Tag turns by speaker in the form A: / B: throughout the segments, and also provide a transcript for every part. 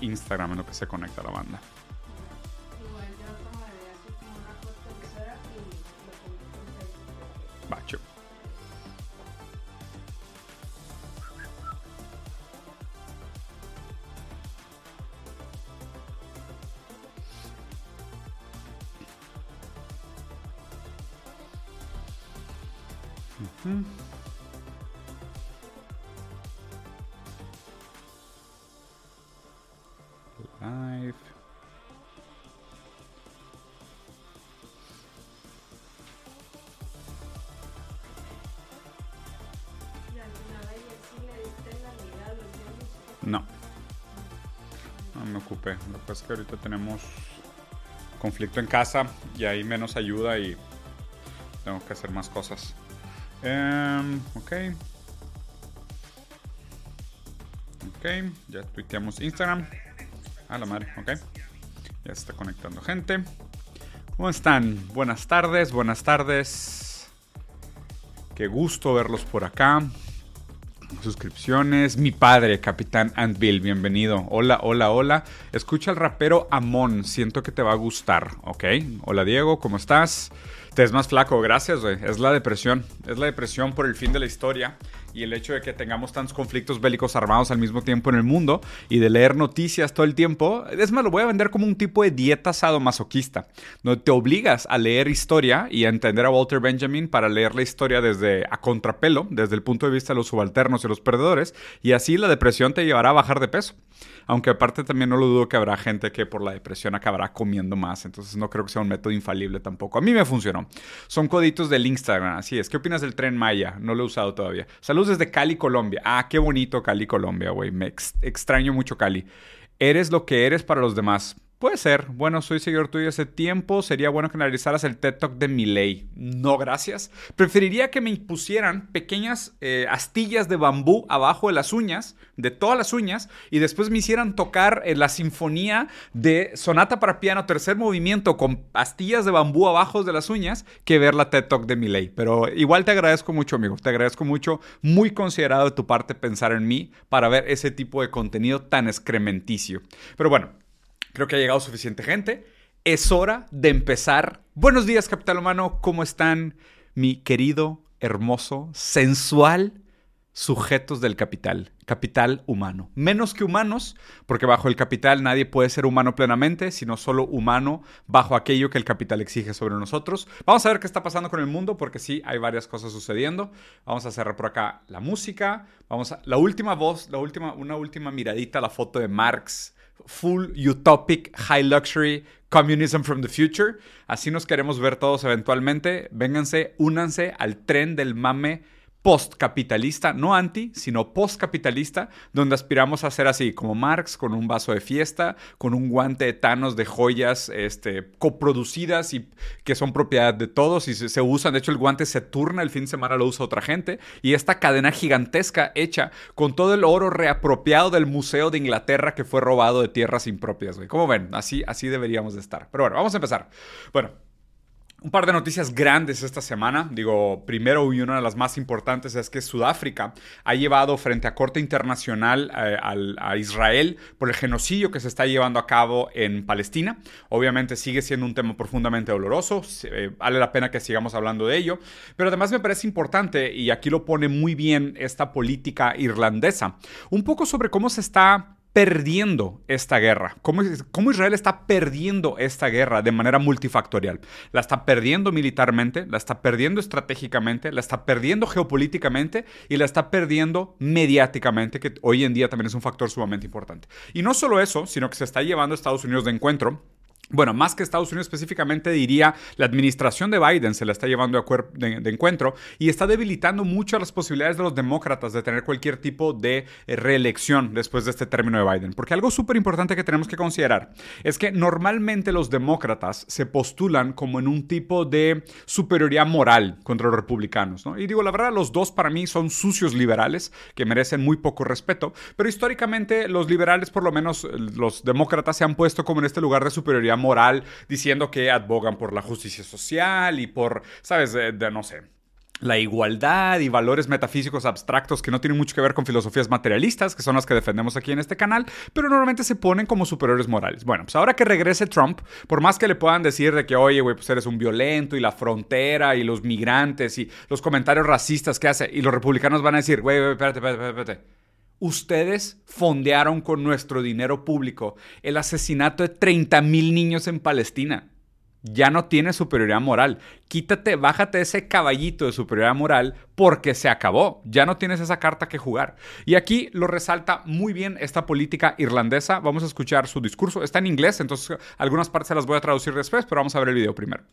A: Instagram en lo que se conecta a la banda. Es que ahorita tenemos conflicto en casa y hay menos ayuda y tengo que hacer más cosas. Em, ok. Ok, ya tuiteamos Instagram. A la madre, ok. Ya se está conectando gente. ¿Cómo están? Buenas tardes, buenas tardes. Qué gusto verlos por acá. Suscripciones. Mi padre, Capitán Antvil, bienvenido. Hola, hola, hola. Escucha al rapero Amon. Siento que te va a gustar, ¿ok? Hola, Diego, ¿cómo estás? Te es más flaco, gracias. Es la depresión. Es la depresión por el fin de la historia y el hecho de que tengamos tantos conflictos bélicos armados al mismo tiempo en el mundo y de leer noticias todo el tiempo. Es más, lo voy a vender como un tipo de dieta sadomasoquista, donde te obligas a leer historia y a entender a Walter Benjamin para leer la historia desde a contrapelo, desde el punto de vista de los subalternos y los perdedores, y así la depresión te llevará a bajar de peso. Aunque aparte también no lo dudo que habrá gente que por la depresión acabará comiendo más. Entonces no creo que sea un método infalible tampoco. A mí me funcionó. Son coditos del Instagram, así es. ¿Qué opinas del tren Maya? No lo he usado todavía. Saludos desde Cali, Colombia. Ah, qué bonito Cali, Colombia, güey. Me extraño mucho Cali. Eres lo que eres para los demás. Puede ser. Bueno, soy seguidor tuyo hace tiempo. Sería bueno que analizaras el TED Talk de ley. No, gracias. Preferiría que me impusieran pequeñas eh, astillas de bambú abajo de las uñas, de todas las uñas, y después me hicieran tocar eh, la sinfonía de Sonata para Piano, tercer movimiento, con astillas de bambú abajo de las uñas, que ver la TED Talk de ley. Pero igual te agradezco mucho, amigo. Te agradezco mucho. Muy considerado de tu parte pensar en mí para ver ese tipo de contenido tan excrementicio. Pero bueno. Creo que ha llegado suficiente gente. Es hora de empezar. Buenos días, Capital Humano. ¿Cómo están, mi querido, hermoso, sensual sujetos del capital? Capital humano. Menos que humanos, porque bajo el capital nadie puede ser humano plenamente, sino solo humano bajo aquello que el capital exige sobre nosotros. Vamos a ver qué está pasando con el mundo, porque sí, hay varias cosas sucediendo. Vamos a cerrar por acá la música. Vamos a. La última voz, la última, una última miradita a la foto de Marx full utopic, high luxury communism from the future. Así nos queremos ver todos eventualmente. Vénganse, únanse al tren del mame postcapitalista, no anti, sino postcapitalista, donde aspiramos a ser así, como Marx, con un vaso de fiesta, con un guante de tanos de joyas este, coproducidas y que son propiedad de todos y se, usan. De hecho, el guante se turna, el fin de semana lo usa otra gente. Y esta cadena gigantesca hecha con todo el oro reapropiado del Museo de Inglaterra que fue robado de tierras impropias, güey. Como ven, así, así deberíamos de estar. Pero bueno, vamos a empezar. Bueno, un par de noticias grandes esta semana. Digo, primero y una de las más importantes es que Sudáfrica ha llevado frente a Corte Internacional eh, a Israel por el genocidio que se está llevando a cabo en Palestina. Obviamente sigue siendo un tema profundamente doloroso. Eh, vale la pena que sigamos hablando de ello. Pero además me parece importante, y aquí lo pone muy bien esta política irlandesa, un poco sobre cómo se está perdiendo esta guerra? ¿Cómo, ¿Cómo, Israel está perdiendo esta guerra de manera multifactorial? La está perdiendo militarmente, la está perdiendo estratégicamente, la está perdiendo geopolíticamente y la está perdiendo mediáticamente, que hoy en día también es un factor sumamente importante. Y no solo eso, sino que se está llevando a Estados Unidos de encuentro bueno, más que Estados Unidos específicamente, diría, la administración de Biden se la está llevando de, de, encuentro y está debilitando mucho las posibilidades de los demócratas de tener cualquier tipo de eh, reelección después de este término de Biden. Porque algo súper importante que tenemos que considerar es que normalmente los demócratas se postulan como en un tipo de superioridad moral contra los republicanos. ¿no? Y digo, la verdad, los dos para mí son sucios liberales que merecen muy poco respeto, pero históricamente los liberales, por lo menos los demócratas, se han puesto como en este lugar de superioridad moral diciendo que abogan por la justicia social y por, ¿sabes? De, no sé, la igualdad y valores metafísicos abstractos que no tienen mucho que ver con filosofías materialistas, que son las que defendemos aquí en este canal, pero normalmente se ponen como superiores morales. Bueno, pues ahora que regrese Trump, por más que le puedan decir de que, oye, güey, pues eres un violento y la frontera y los migrantes y los comentarios racistas que hace, y los republicanos van a decir, güey, güey, espérate, espérate, espérate. Ustedes fondearon con nuestro dinero público el asesinato de 30 mil niños en Palestina ya no tienes superioridad moral. Quítate, bájate ese caballito de superioridad moral porque se acabó. Ya no tienes esa carta que jugar. Y aquí lo resalta muy bien esta política irlandesa. Vamos a escuchar su discurso. Está en inglés, entonces algunas partes se las voy a traducir después, pero vamos a ver el video primero.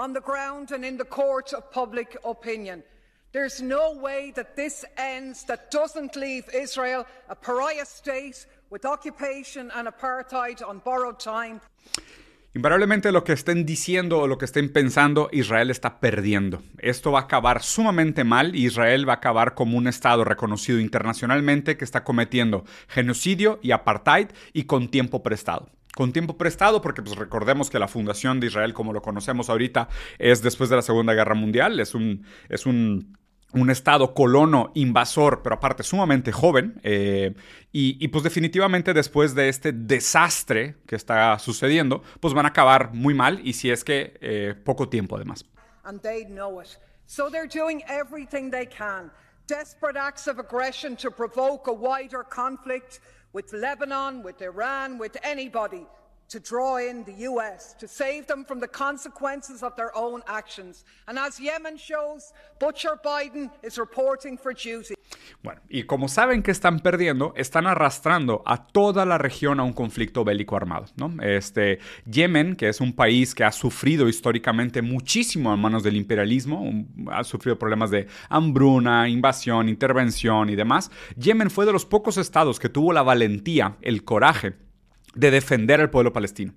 A: On the ground and in the court of public opinion. There's no way that this ends that doesn't leave Israel a pariah state with occupation and apartheid on borrowed time. Invariablemente lo que estén diciendo o lo que estén pensando, Israel está perdiendo. Esto va a acabar sumamente mal Israel va a acabar como un Estado reconocido internacionalmente que está cometiendo genocidio y apartheid y con tiempo prestado con tiempo prestado, porque pues recordemos que la fundación de Israel, como lo conocemos ahorita, es después de la Segunda Guerra Mundial, es un, es un un estado colono invasor, pero aparte sumamente joven. Eh, y, pues definitivamente después de este desastre que está sucediendo, pues van a acabar muy mal y si es que eh, poco tiempo además. And they know it. So they're doing everything they can. Desperate acts of aggression to provoke a wider conflict with Lebanon, with Iran, with anybody to draw in the US, to save them from the consequences of their own actions. And as Yemen shows, Butcher Biden is reporting for duty. Bueno, y como saben que están perdiendo, están arrastrando a toda la región a un conflicto bélico armado, ¿no? Este, Yemen, que es un país que ha sufrido históricamente muchísimo en manos del imperialismo, ha sufrido problemas de hambruna, invasión, intervención y demás, Yemen fue de los pocos estados que tuvo la valentía, el coraje de defender al pueblo palestino.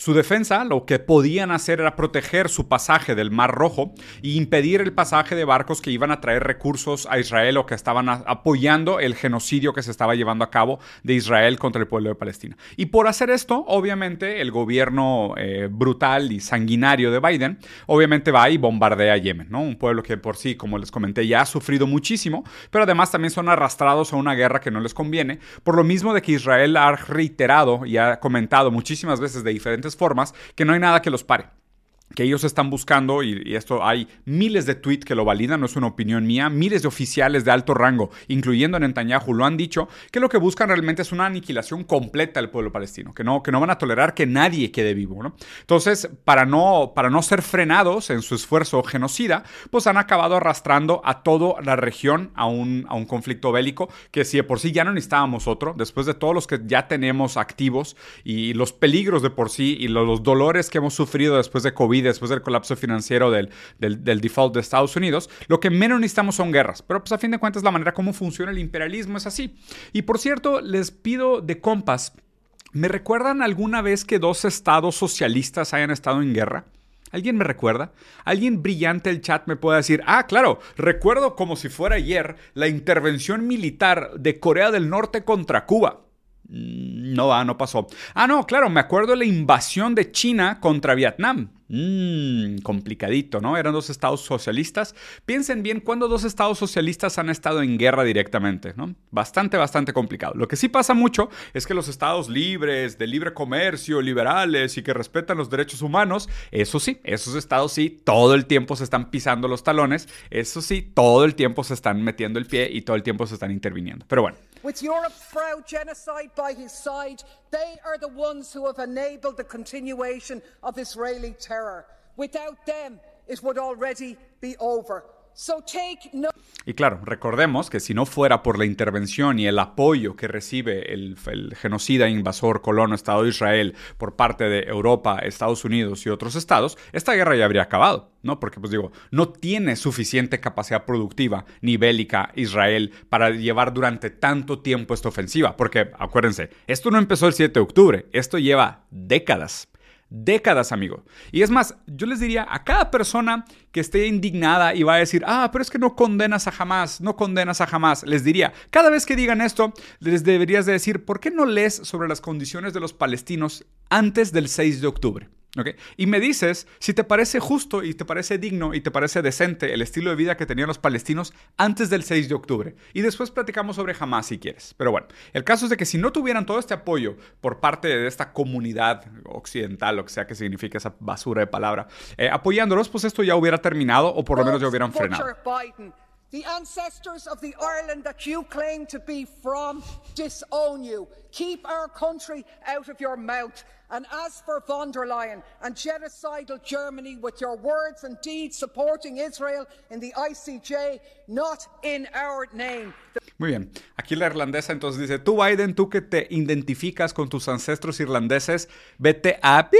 A: Su defensa lo que podían hacer era proteger su pasaje del Mar Rojo e impedir el pasaje de barcos que iban a traer recursos a Israel o que estaban apoyando el genocidio que se estaba llevando a cabo de Israel contra el pueblo de Palestina. Y por hacer esto, obviamente, el gobierno eh, brutal y sanguinario de Biden, obviamente va y bombardea Yemen, ¿no? Un pueblo que por sí, como les comenté, ya ha sufrido muchísimo, pero además también son arrastrados a una guerra que no les conviene, por lo mismo de que Israel ha reiterado y ha comentado muchísimas veces de diferentes formas que no hay nada que los pare que ellos están buscando, y, esto hay miles de tweets que lo validan, no es una opinión mía, miles de oficiales de alto rango, incluyendo a Netanyahu, lo han dicho, que lo que buscan realmente es una aniquilación completa del pueblo palestino, que no, que no van a tolerar que nadie quede vivo. ¿no? Entonces, para no, para no ser frenados en su esfuerzo genocida, pues han acabado arrastrando a toda la región a un, a un conflicto bélico, que si de por sí ya no necesitábamos otro, después de todos los que ya tenemos activos y los peligros de por sí y los dolores que hemos sufrido después de COVID, después del colapso financiero del, del, default de Estados Unidos, lo que menos necesitamos son guerras. Pero pues a fin de cuentas la manera como funciona el imperialismo es así. Y por cierto, les pido de compas, ¿me recuerdan alguna vez que dos estados socialistas hayan estado en guerra? ¿Alguien me recuerda? ¿Alguien brillante el chat me puede decir, ah, claro, recuerdo como si fuera ayer la intervención militar de Corea del Norte contra Cuba? Mm, no va, no pasó. Ah, no, claro, me acuerdo de la invasión de China contra Vietnam. Mmm, complicadito, ¿no? Eran dos estados socialistas. Piensen bien cuándo dos estados socialistas han estado en guerra directamente, ¿no? Bastante, bastante complicado. Lo que sí pasa mucho es que los estados libres, de libre comercio, liberales y que respetan los derechos humanos, eso sí, esos estados sí, todo el tiempo se están pisando los talones, eso sí, todo el tiempo se están metiendo el pie y todo el tiempo se están interviniendo. Pero bueno. With Europe's proud genocide by his side, they are the ones who have enabled the continuation of Israeli terror. Without them, it would already be over. Y claro, recordemos que si no fuera por la intervención y el apoyo que recibe el, genocida invasor colono Estado de Israel por parte de Europa, Estados Unidos y otros estados, esta guerra ya habría acabado, ¿no? Porque, pues digo, no tiene suficiente capacidad productiva ni bélica Israel para llevar durante tanto tiempo esta ofensiva. Porque, acuérdense, esto no empezó el 7 de octubre, esto lleva décadas décadas, amigo. Y es más, yo les diría a cada persona que esté indignada y va a decir, ah, pero es que no condenas a jamás, no condenas a jamás, les diría, cada vez que digan esto, les deberías de decir, ¿por qué no lees sobre las condiciones de los palestinos antes del 6 de octubre? Y me dices si te parece justo y te parece digno y te parece decente el estilo de vida que tenían los palestinos antes del 6 de octubre. Y después platicamos sobre Hamas si quieres. Pero bueno, el caso es de que si no tuvieran todo este apoyo por parte de esta comunidad occidental, lo que sea que signifique esa basura de palabra, eh, apoyándolos, pues esto ya hubiera terminado o por lo menos ya hubieran frenado. The ancestors of the Ireland that you claim to be from disown you. Keep our country out of your mouth. And as for von der Leyen and genocidal Germany with your words and deeds supporting Israel in the ICJ, not in our name. Muy bien. Aquí la irlandesa entonces dice, tú Biden, tú que te identificas con tus ancestros irlandeses, vete a pi,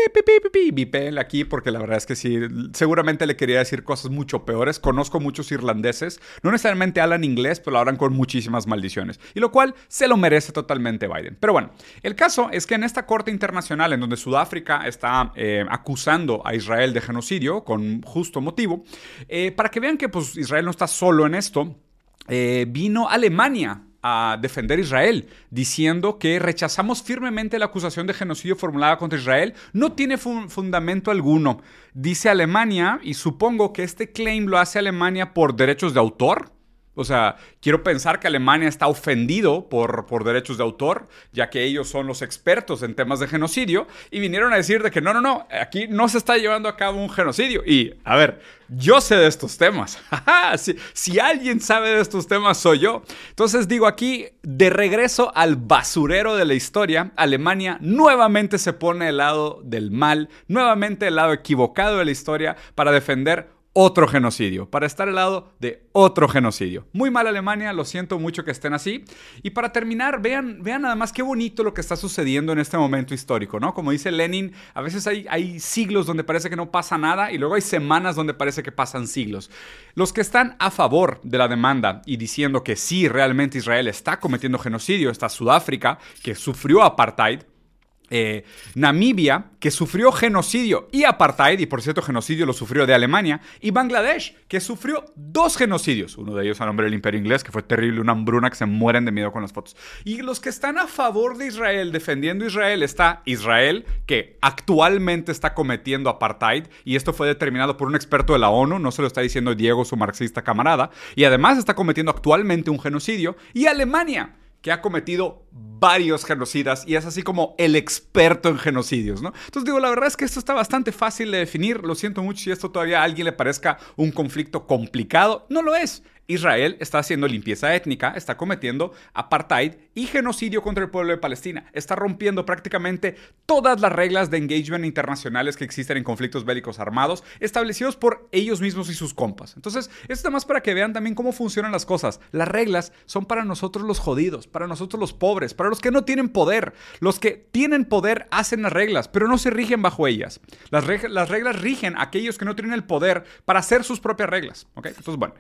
A: aquí porque la verdad es que sí, seguramente le quería decir cosas mucho peores. Conozco muchos irlandeses, no necesariamente hablan inglés, pero hablan con muchísimas maldiciones. Y lo cual se lo merece totalmente Biden. Pero bueno, el caso es que en esta corte internacional en donde Sudáfrica está eh, acusando a Israel de genocidio con justo motivo, eh, para que vean que pues, Israel no está solo en esto, eh, vino Alemania a defender Israel, diciendo que rechazamos firmemente la acusación de genocidio formulada contra Israel. No tiene fundamento alguno. Dice Alemania, y supongo que este claim lo hace Alemania por derechos de autor. O sea, quiero pensar que Alemania está ofendido por, por derechos de autor, ya que ellos son los expertos en temas de genocidio, y vinieron a decir de que no, no, no, aquí no se está llevando a cabo un genocidio. Y, a ver, yo sé de estos temas. si, si alguien sabe de estos temas, soy yo. Entonces digo aquí, de regreso al basurero de la historia, Alemania nuevamente se pone al lado del mal, nuevamente al lado equivocado de la historia para defender otro genocidio, para estar al lado de otro genocidio. Muy mal Alemania, lo siento mucho que estén así. Y para terminar, vean, vean nada más qué bonito lo que está sucediendo en este momento histórico, ¿no? Como dice Lenin, a veces hay, hay siglos donde parece que no pasa nada y luego hay semanas donde parece que pasan siglos. Los que están a favor de la demanda y diciendo que sí, realmente Israel está cometiendo genocidio, está Sudáfrica, que sufrió apartheid, eh, Namibia, que sufrió genocidio y apartheid, y por cierto genocidio lo sufrió de Alemania, y Bangladesh, que sufrió dos genocidios, uno de ellos a nombre del Imperio Inglés, que fue terrible, una hambruna que se mueren de miedo con las fotos. Y los que están a favor de Israel, defendiendo Israel, está Israel, que actualmente está cometiendo apartheid, y esto fue determinado por un experto de la ONU, no se lo está diciendo Diego, su marxista camarada, y además está cometiendo actualmente un genocidio, y Alemania, que ha cometido varios genocidas y es así como el experto en genocidios, ¿no? Entonces digo, la verdad es que esto está bastante fácil de definir, lo siento mucho si esto todavía a alguien le parezca un conflicto complicado, no lo es. Israel está haciendo limpieza étnica, está cometiendo apartheid y genocidio contra el pueblo de Palestina. Está rompiendo prácticamente todas las reglas de engagement internacionales que existen en conflictos bélicos armados, establecidos por ellos mismos y sus compas. Entonces, esto es más para que vean también cómo funcionan las cosas. Las reglas son para nosotros los jodidos, para nosotros los pobres, para los que no tienen poder. Los que tienen poder hacen las reglas, pero no se rigen bajo ellas. Las, las reglas rigen a aquellos que no tienen el poder para hacer sus propias reglas. Entonces, bueno,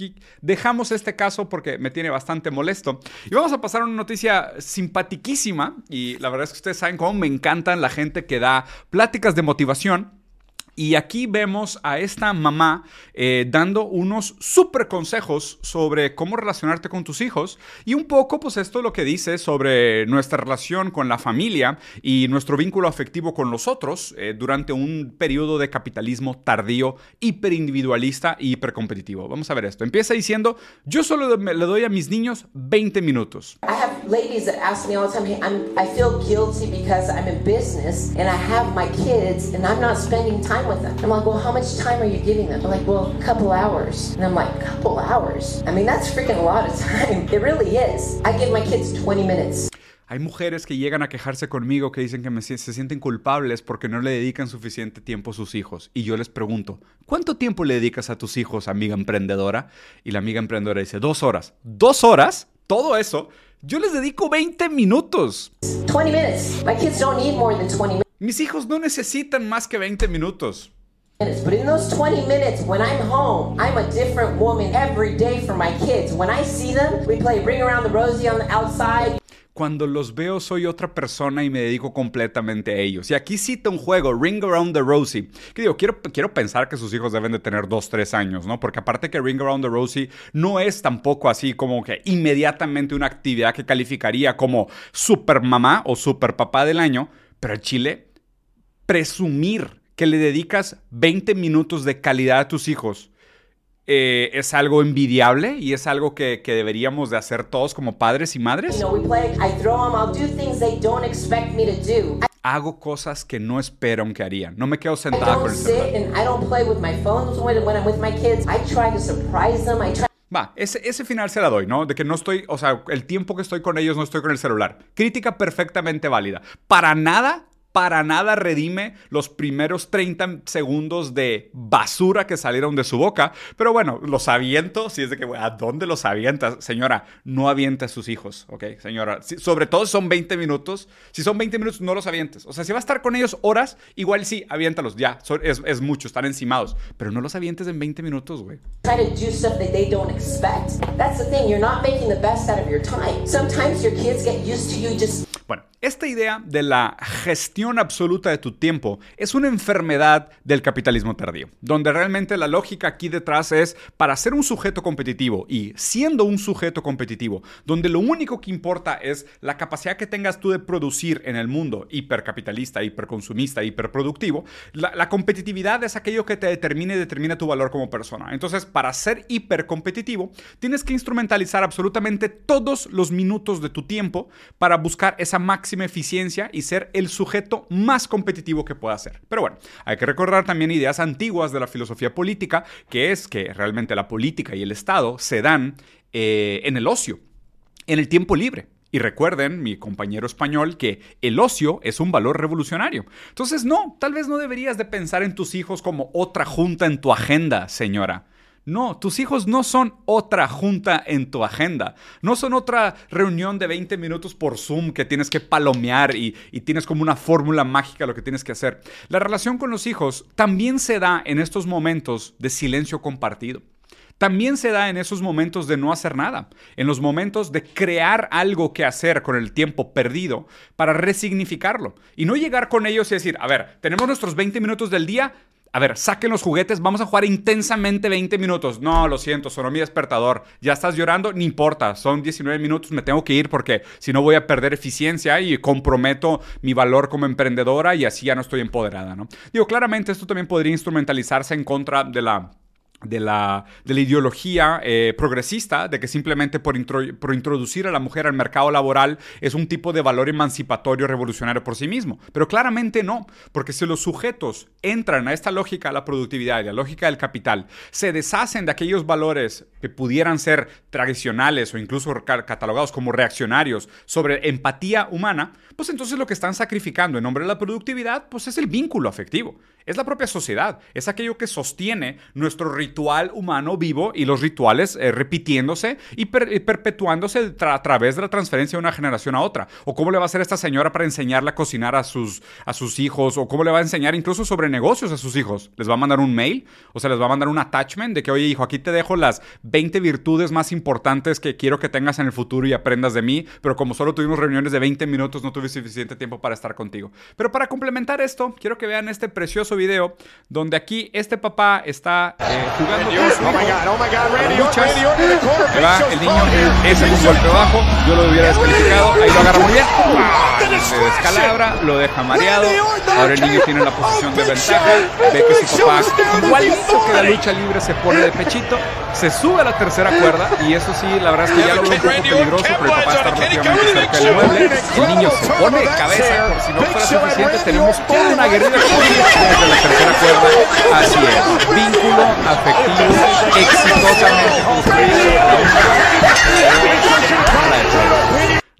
A: aquí dejamos este caso porque me tiene bastante molesto. Y vamos a pasar a una noticia simpatiquísima. Y la verdad es que ustedes saben cómo me encantan la gente que da pláticas de motivación. Y aquí vemos a esta mamá eh, dando unos súper consejos sobre cómo relacionarte con tus hijos y un poco pues esto es lo que dice sobre nuestra relación con la familia y nuestro vínculo afectivo con los otros eh, durante un periodo de capitalismo tardío, hiperindividualista y hipercompetitivo. Vamos a ver esto. Empieza diciendo, yo solo le doy a mis niños 20 minutos. I have with them. I'm like, well, how much time are you giving them? They're like, well, a couple hours. And I'm like, couple hours? I mean, that's freaking a lot of time. It really is. I give my kids 20 minutes. Hay mujeres que llegan a quejarse conmigo que dicen que me, se sienten culpables porque no le dedican suficiente tiempo a sus hijos. Y yo les pregunto, ¿cuánto tiempo le dedicas a tus hijos, amiga emprendedora? Y la amiga emprendedora dice, dos horas. ¿Dos horas? Todo eso. Yo les dedico 20 minutos. 20 minutes. My kids don't need more than 20 minutes. Mis hijos no necesitan más que 20 minutos. But in those 20 minutes, when I'm home, I'm a different woman every day for my kids. When I see them, we play Ring Around the Rosie on the outside. Cuando los veo soy otra persona y me dedico completamente a ellos. Y aquí cita un juego, Ring Around the Rosie. Que digo, quiero, quiero pensar que sus hijos deben de tener 2, 3 años, ¿no? Porque aparte que Ring Around the Rosie no es tampoco así como que inmediatamente una actividad que calificaría como super mamá o super papá del año. Pero el Chile presumir que le dedicas 20 minutos de calidad a tus hijos eh, es algo envidiable y es algo que, que, deberíamos de hacer todos como padres y madres? Hago cosas que no espero que harían. No me quedo sentada con el celular. Va, ese, ese final se la doy, ¿no? De que no estoy, o sea, el tiempo que estoy con ellos no estoy con el celular. Crítica perfectamente válida. Para nada para nada redime los primeros 30 segundos de basura que salieron de su boca. Pero bueno, los aviento. Si es de que, ¿a dónde los avientas? Señora, no aviente a sus hijos, ¿ok? Señora, sobre todo si son 20 minutos. Si son 20 minutos, no los avientes. O sea, si va a estar con ellos horas, igual sí, aviéntalos, ya. Es, es mucho, están encimados. Pero no los avientes en 20 minutos, güey. Bueno, esta idea de la gestión absoluta de tu tiempo es una enfermedad del capitalismo tardío, donde realmente la lógica aquí detrás es para ser un sujeto competitivo y siendo un sujeto competitivo, donde lo único que importa es la capacidad que tengas tú de producir en el mundo hipercapitalista, hiperconsumista, hiperproductivo, la, la competitividad es aquello que te determina y determina tu valor como persona. Entonces, para ser hipercompetitivo, tienes que instrumentalizar absolutamente todos los minutos de tu tiempo para buscar esa máxima eficiencia y ser el sujeto más competitivo que pueda ser. Pero bueno, hay que recordar también ideas antiguas de la filosofía política, que es que realmente la política y el Estado se dan eh, en el ocio, en el tiempo libre. Y recuerden, mi compañero español, que el ocio es un valor revolucionario. Entonces, no, tal vez no deberías de pensar en tus hijos como otra junta en tu agenda, señora. No, tus hijos no son otra junta en tu agenda. No son otra reunión de 20 minutos por Zoom que tienes que palomear y, tienes como una fórmula mágica lo que tienes que hacer. La relación con los hijos también se da en estos momentos de silencio compartido. También se da en esos momentos de no hacer nada, en los momentos de crear algo que hacer con el tiempo perdido para resignificarlo y no llegar con ellos y decir, a ver, tenemos nuestros 20 minutos del día, a ver, saquen los juguetes, vamos a jugar intensamente 20 minutos. No, lo siento, sonó mi despertador. Ya estás llorando, ni importa, son 19 minutos, me tengo que ir porque si no voy a perder eficiencia y comprometo mi valor como emprendedora y así ya no estoy empoderada, ¿no? Digo, claramente esto también podría instrumentalizarse en contra de la de la, de la, ideología eh, progresista, de que simplemente por, por, introducir a la mujer al mercado laboral es un tipo de valor emancipatorio revolucionario por sí mismo. Pero claramente no, porque si los sujetos entran a esta lógica de la productividad y la lógica del capital, se deshacen de aquellos valores que pudieran ser tradicionales o incluso catalogados como reaccionarios sobre empatía humana, pues entonces lo que están sacrificando en nombre de la productividad, pues es el vínculo afectivo. Es la propia sociedad, es aquello que sostiene nuestro ritual humano vivo y los rituales eh, repitiéndose y, perpetuándose a través de la transferencia de una generación a otra. O cómo le va a hacer esta señora para enseñarle a cocinar a sus, a sus hijos, o cómo le va a enseñar incluso sobre negocios a sus hijos. ¿Les va a mandar un mail? O sea, les va a mandar un attachment de que, oye, hijo, aquí te dejo las 20 virtudes más importantes que quiero que tengas en el futuro y aprendas de mí, pero como solo tuvimos reuniones de 20 minutos, no tuve suficiente tiempo para estar contigo. Pero para complementar esto, quiero que vean este precioso video donde aquí este papá está eh, jugando con su hijo. va el niño, ese es un golpe bajo, yo lo hubiera descalificado, ahí lo agarra muy bien, se descalabra, lo deja mareado, ahora el niño tiene la posición de ventaja, ve que su papá, igualito que la lucha libre, se pone de pechito, se sube a la tercera cuerda y eso sí, la verdad es que ya lo veo un poco peligroso, pero el papá está relativamente cerca del mueble, el niño se pone cabeza, por si no fuera suficiente, tenemos toda una guerrilla de la tercera cuerda. Así es. Vínculo afectivo exitosamente construido.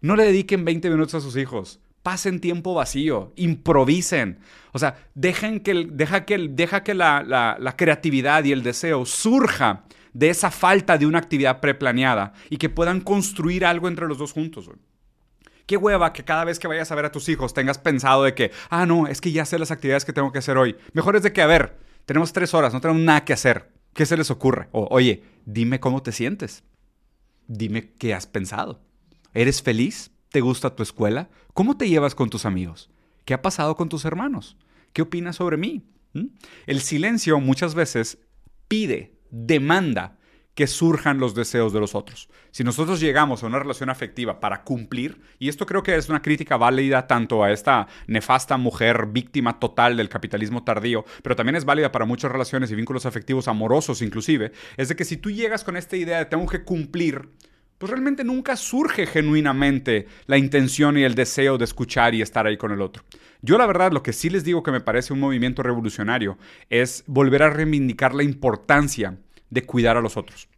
A: No le dediquen 20 minutos a sus hijos. Pasen tiempo vacío, improvisen. O sea, dejen que, deja que, deja que la, la, la creatividad y el deseo surja de esa falta de una actividad preplaneada y que puedan construir algo entre los dos juntos. Qué hueva que cada vez que vayas a ver a tus hijos tengas pensado de que, ah, no, es que ya sé las actividades que tengo que hacer hoy. Mejor es de que, a ver, tenemos tres horas, no tenemos nada que hacer. ¿Qué se les ocurre? O, oye, dime cómo te sientes. Dime qué has pensado. ¿Eres feliz? ¿Te gusta tu escuela? ¿Cómo te llevas con tus amigos? ¿Qué ha pasado con tus hermanos? ¿Qué opinas sobre mí? ¿Mm? El silencio muchas veces pide, demanda que surjan los deseos de los otros. Si nosotros llegamos a una relación afectiva para cumplir, y esto creo que es una crítica válida tanto a esta nefasta mujer víctima total del capitalismo tardío, pero también es válida para muchas relaciones y vínculos afectivos amorosos inclusive, es de que si tú llegas con esta idea de tengo que cumplir, pues realmente nunca surge genuinamente la intención y el deseo de escuchar y estar ahí con el otro. Yo la verdad lo que sí les digo que me parece un movimiento revolucionario es volver a reivindicar la importancia de cuidar a los otros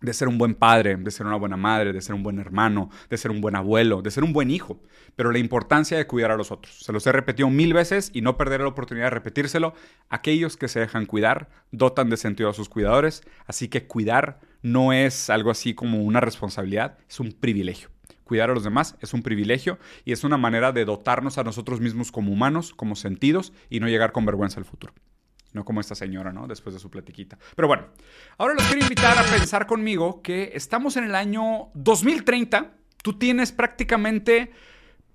A: de ser un buen padre, de ser una buena madre, de ser un buen hermano, de ser un buen abuelo, de ser un buen hijo, pero la importancia de cuidar a los otros. Se los he repetido mil veces y no perderé la oportunidad de repetírselo. Aquellos que se dejan cuidar dotan de sentido a sus cuidadores, así que cuidar no es algo así como una responsabilidad, es un privilegio. Cuidar a los demás es un privilegio y es una manera de dotarnos a nosotros mismos como humanos, como sentidos y no llegar con vergüenza al futuro. No como esta señora, ¿no? Después de su platiquita. Pero bueno, ahora los quiero invitar a pensar conmigo que estamos en el año 2030. Tú tienes prácticamente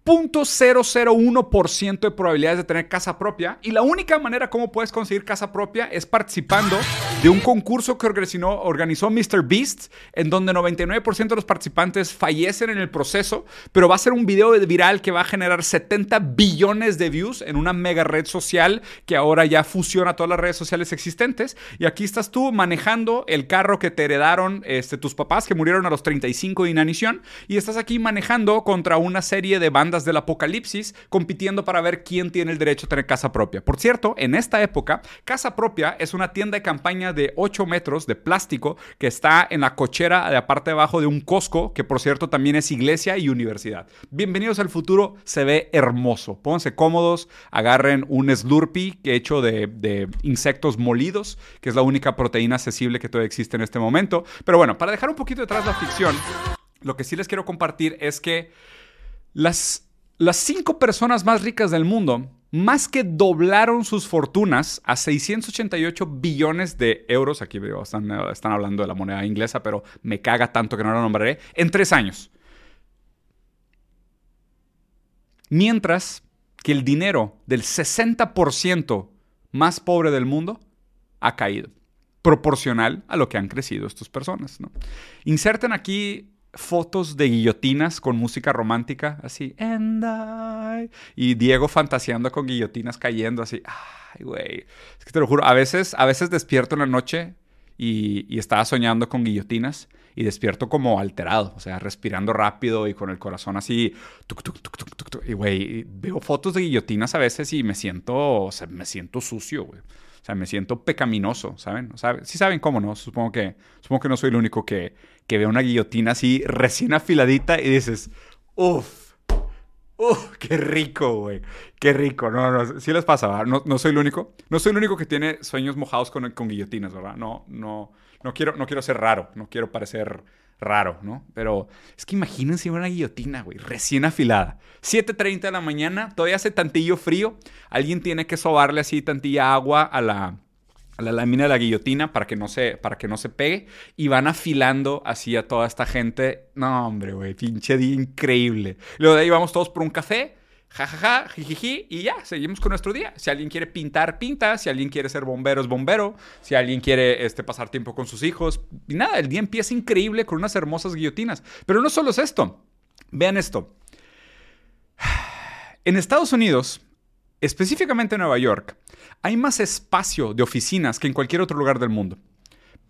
A: 0.001% de probabilidades de tener casa propia y la única manera como puedes conseguir casa propia es participando de un concurso que organizó, organizó Mr. Beast en donde 99% de los participantes fallecen en el proceso, pero va a ser un video viral que va a generar 70 billones de views en una mega red social que ahora ya fusiona todas las redes sociales existentes y aquí estás tú manejando el carro que te heredaron este, tus papás que murieron a los 35 de inanición y estás aquí manejando contra una serie de bandas del apocalipsis compitiendo para ver quién tiene el derecho a tener casa propia. Por cierto, en esta época, Casa Propia es una tienda de campaña de 8 metros de plástico que está en la cochera de la parte de abajo de un Costco, que por cierto también es iglesia y universidad. Bienvenidos al futuro, se ve hermoso. Pónganse cómodos, agarren un Slurpee hecho de, de insectos molidos, que es la única proteína accesible que todavía existe en este momento. Pero bueno, para dejar un poquito detrás la ficción, lo que sí les quiero compartir es que las, las cinco personas más ricas del mundo más que doblaron sus fortunas a 688 billones de euros. Aquí están, están, hablando de la moneda inglesa, pero me caga tanto que no la nombraré. En tres años. Mientras que el dinero del 60% más pobre del mundo ha caído. Proporcional a lo que han crecido estas personas. ¿no? Inserten aquí fotos de guillotinas con música romántica, así, and I, y Diego fantaseando con guillotinas cayendo, así, ay, güey, es que te lo juro, a veces, a veces despierto en la noche y, y, estaba soñando con guillotinas y despierto como alterado, o sea, respirando rápido y con el corazón así, tuc, tuc, tuc, y güey, veo fotos de guillotinas a veces y me siento, o sea, me siento sucio, güey. O sea, me siento pecaminoso, ¿saben? O sea, sí saben cómo, ¿no? Supongo que, supongo que no soy el único que, que ve una guillotina así recién afiladita y dices, uff, uff, qué rico, güey. Qué rico. No, no, sí les pasa, ¿verdad? No, no, soy el único. No soy el único que tiene sueños mojados con, con guillotinas, ¿verdad? No, no, no quiero, no quiero ser raro, no quiero parecer raro, ¿no? Pero es que imagínense una guillotina, güey, recién afilada. 7.30 de la mañana, todavía hace tantillo frío. Alguien tiene que sobarle así tantilla agua a la, la lámina de la guillotina para que, no se, para que no se pegue. Y van afilando así a toda esta gente. No, hombre, güey, pinche día increíble. Luego de ahí vamos todos por un café jajaja, jijiji, y ya, seguimos con nuestro día. Si alguien quiere pintar, pinta. Si alguien quiere ser bombero, es bombero. Si alguien quiere este, pasar tiempo con sus hijos. Y nada, el día empieza increíble con unas hermosas guillotinas. Pero no solo es esto. Vean esto. En Estados Unidos, específicamente en Nueva York, hay más espacio de oficinas que en cualquier otro lugar del mundo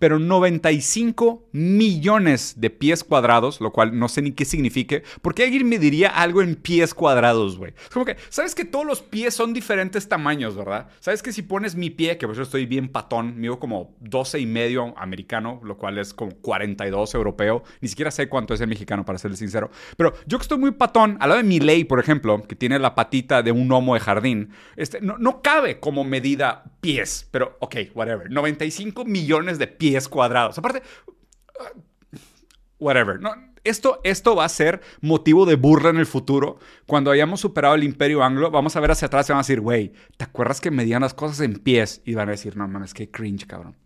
A: pero 95 millones de pies cuadrados, lo cual no sé ni qué signifique, porque alguien me diría algo en pies cuadrados, güey. Como que, ¿sabes que todos los pies son diferentes tamaños, verdad? ¿Sabes que si pones mi pie, que por eso estoy bien patón, mido como 12 y medio americano, lo cual es como 42 europeo, ni siquiera sé cuánto es el mexicano, para serles sincero, pero yo que estoy muy patón, al lado de mi ley, por ejemplo, que tiene la patita de un gnomo de jardín, este, no, no cabe como medida pies, pero ok, whatever, 95 millones de pies cuadrados. Aparte, whatever. No, esto, esto va a ser motivo de burla en el futuro. Cuando hayamos superado el imperio anglo, vamos a ver hacia atrás y van a decir, güey, ¿te acuerdas que medían las cosas en pies? Y van a decir, no mames, qué cringe, cabrón.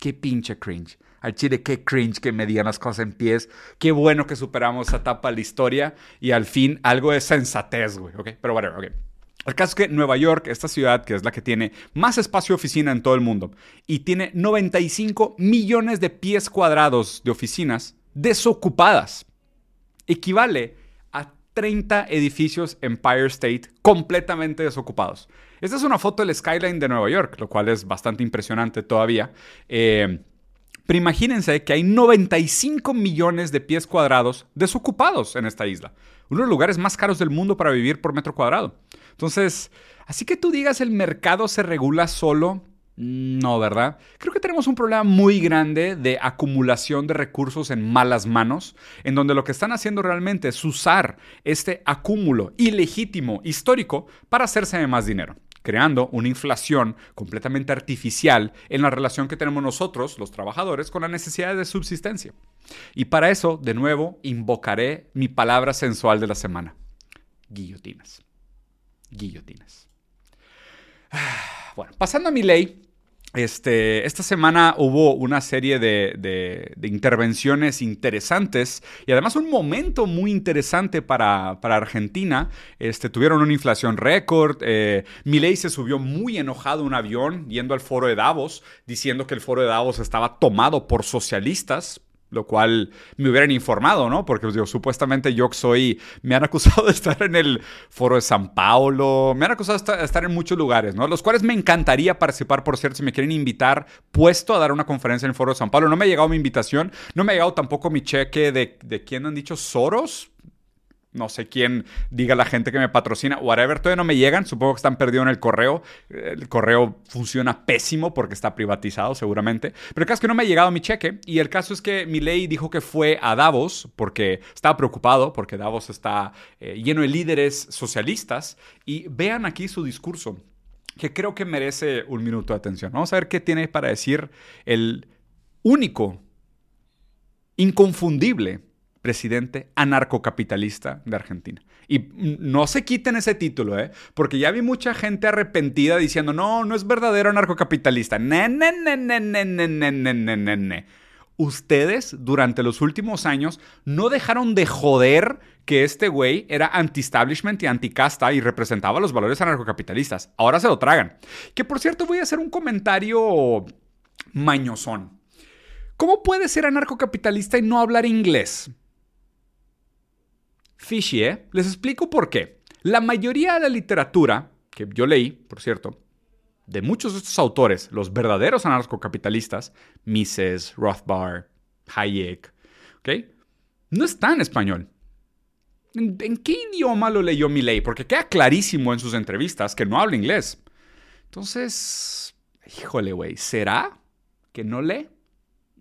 A: Qué pinche cringe. Al chile, qué cringe que medían las cosas en pies. Qué bueno que superamos esa etapa de la historia y al fin algo de sensatez, güey. Ok, pero whatever, ok. El caso es que Nueva York, esta ciudad que es la que tiene más espacio de oficina en todo el mundo y tiene 95 millones de pies cuadrados de oficinas desocupadas, equivale a 30 edificios Empire State completamente desocupados. Esta es una foto del skyline de Nueva York, lo cual es bastante impresionante todavía. Eh, pero imagínense que hay 95 millones de pies cuadrados desocupados en esta isla. Uno de los lugares más caros del mundo para vivir por metro cuadrado. Entonces, así que tú digas el mercado se regula solo, no, ¿verdad? Creo que tenemos un problema muy grande de acumulación de recursos en malas manos, en donde lo que están haciendo realmente es usar este acúmulo ilegítimo histórico para hacerse de más dinero creando una inflación completamente artificial en la relación que tenemos nosotros, los trabajadores, con la necesidad de subsistencia. Y para eso, de nuevo, invocaré mi palabra sensual de la semana. Guillotinas. Guillotinas. Bueno, pasando a mi ley, este, esta semana hubo una serie de, intervenciones interesantes y además un momento muy interesante para, Argentina. Este, tuvieron una inflación récord. Eh, Milei se subió muy enojado a un avión yendo al foro de Davos, diciendo que el foro de Davos estaba tomado por socialistas, lo cual me hubieran informado, ¿no? Porque digo, supuestamente yo soy, me han acusado de estar en el foro de San Paulo, me han acusado de estar en muchos lugares, ¿no? Los cuales me encantaría participar, por cierto, si me quieren invitar, puesto a dar una conferencia en el foro de San Paulo. No me ha llegado mi invitación, no me ha llegado tampoco mi cheque de, de quién han dicho, Soros, no sé quién diga la gente que me patrocina, whatever, todavía no me llegan, supongo que están perdidos en el correo, el correo funciona pésimo porque está privatizado seguramente, pero el caso es que no me ha llegado mi cheque y el caso es que mi ley dijo que fue a Davos porque estaba preocupado, porque Davos está eh, lleno de líderes socialistas y vean aquí su discurso, que creo que merece un minuto de atención. Vamos a ver qué tiene para decir el único, inconfundible, presidente anarcocapitalista de Argentina. Y no se quiten ese título, ¿eh? Porque ya vi mucha gente arrepentida diciendo, no, no es verdadero anarcocapitalista. Ne, ne, ne, ne, ne, ne, ne, ne, ne, Ustedes, durante los últimos años, no dejaron de joder que este güey era anti-establishment y anti-casta y representaba los valores anarcocapitalistas. Ahora se lo tragan. Que por cierto, voy a hacer un comentario mañosón. ¿Cómo puede ser anarcocapitalista y no hablar inglés? Fishy, ¿eh? Les explico por qué. La mayoría de la literatura, que yo leí, por cierto, de muchos de estos autores, los verdaderos anarcocapitalistas, Mises, Rothbard, Hayek, ¿ok? No está en español. ¿En, qué idioma lo leyó ley? Porque queda clarísimo en sus entrevistas que no habla inglés. Entonces, híjole, güey, ¿será que no lee?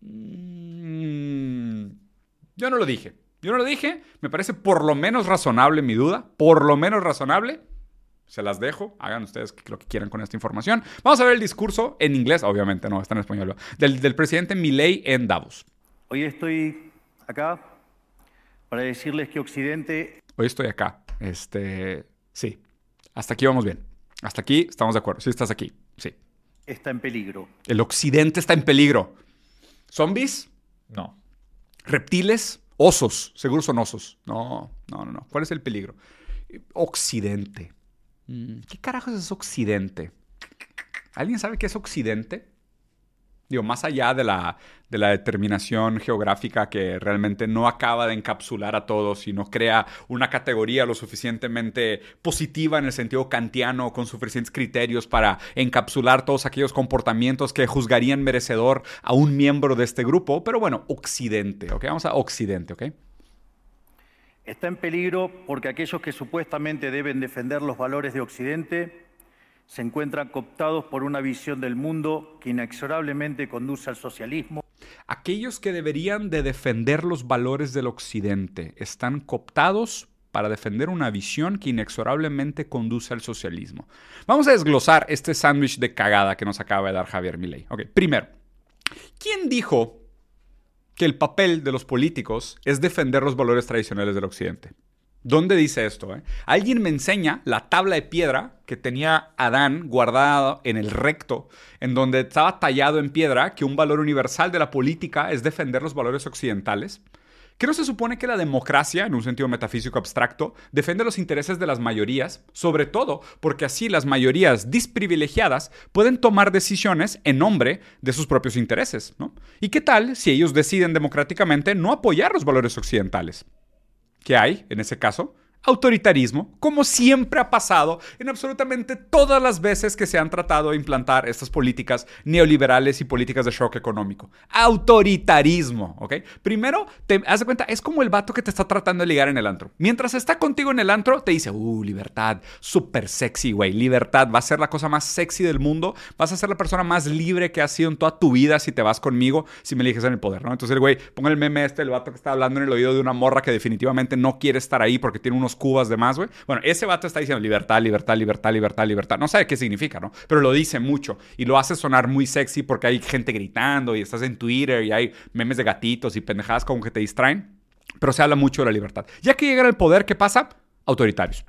A: Mm, yo no lo dije. Yo no lo dije, me parece por lo menos razonable mi duda, por lo menos razonable. Se las dejo, hagan ustedes lo que quieran con esta información. Vamos a ver el discurso en inglés, obviamente no, está en español, del, del presidente Milley en Davos.
B: Hoy estoy acá para decirles que Occidente...
A: Hoy estoy acá, este, sí, hasta aquí vamos bien. Hasta aquí estamos de acuerdo, sí estás aquí, sí.
B: Está en peligro.
A: El Occidente está en peligro. ¿Zombies? No. ¿Reptiles? Osos, seguro son osos. No, no, no, no. ¿Cuál es el peligro? Occidente. Mm, ¿Qué carajos es Occidente? ¿Alguien sabe qué es Occidente? Digo, más allá de la, de la determinación geográfica que realmente no acaba de encapsular a todos, sino crea una categoría lo suficientemente positiva en el sentido kantiano, con suficientes criterios para encapsular todos aquellos comportamientos que juzgarían merecedor a un miembro de este grupo. Pero bueno, Occidente, ¿ok? Vamos a Occidente, ¿ok?
B: Está en peligro porque aquellos que supuestamente deben defender los valores de Occidente se encuentran cooptados por una visión del mundo que inexorablemente conduce al socialismo.
A: Aquellos que deberían de defender los valores del Occidente están cooptados para defender una visión que inexorablemente conduce al socialismo. Vamos a desglosar este sándwich de cagada que nos acaba de dar Javier Milei. Ok, primero, ¿quién dijo que el papel de los políticos es defender los valores tradicionales del Occidente? ¿Dónde dice esto? Eh? Alguien me enseña la tabla de piedra que tenía Adán guardada en el recto, en donde estaba tallado en piedra que un valor universal de la política es defender los valores occidentales. ¿Que no se supone que la democracia, en un sentido metafísico abstracto, defiende los intereses de las mayorías? Sobre todo porque así las mayorías disprivilegiadas pueden tomar decisiones en nombre de sus propios intereses. ¿Y qué tal si ellos deciden democráticamente no apoyar los valores occidentales? ¿Qué hay en ese caso? Autoritarismo, como siempre ha pasado en absolutamente todas las veces que se han tratado de implantar estas políticas neoliberales y políticas de shock económico. Autoritarismo, ¿ok? Primero, te haz de cuenta, es como el vato que te está tratando de ligar en el antro. Mientras está contigo en el antro, te dice, uh, libertad, súper sexy, güey, libertad, va a ser la cosa más sexy del mundo, vas a ser la persona más libre que has sido en toda tu vida si te vas conmigo, si me eliges en el poder, ¿no? Entonces el güey, ponga el meme este, el vato que está hablando en el oído de una morra que definitivamente no quiere estar ahí porque tiene unos cubas de más, güey. Bueno, ese vato está diciendo libertad, libertad, libertad, libertad, libertad. No sabe qué significa, ¿no? Pero lo dice mucho y lo hace sonar muy sexy porque hay gente gritando y estás en Twitter y hay memes de gatitos y pendejadas como que te distraen. Pero se habla mucho de la libertad. Ya que llega el poder, ¿qué pasa? Autoritarios.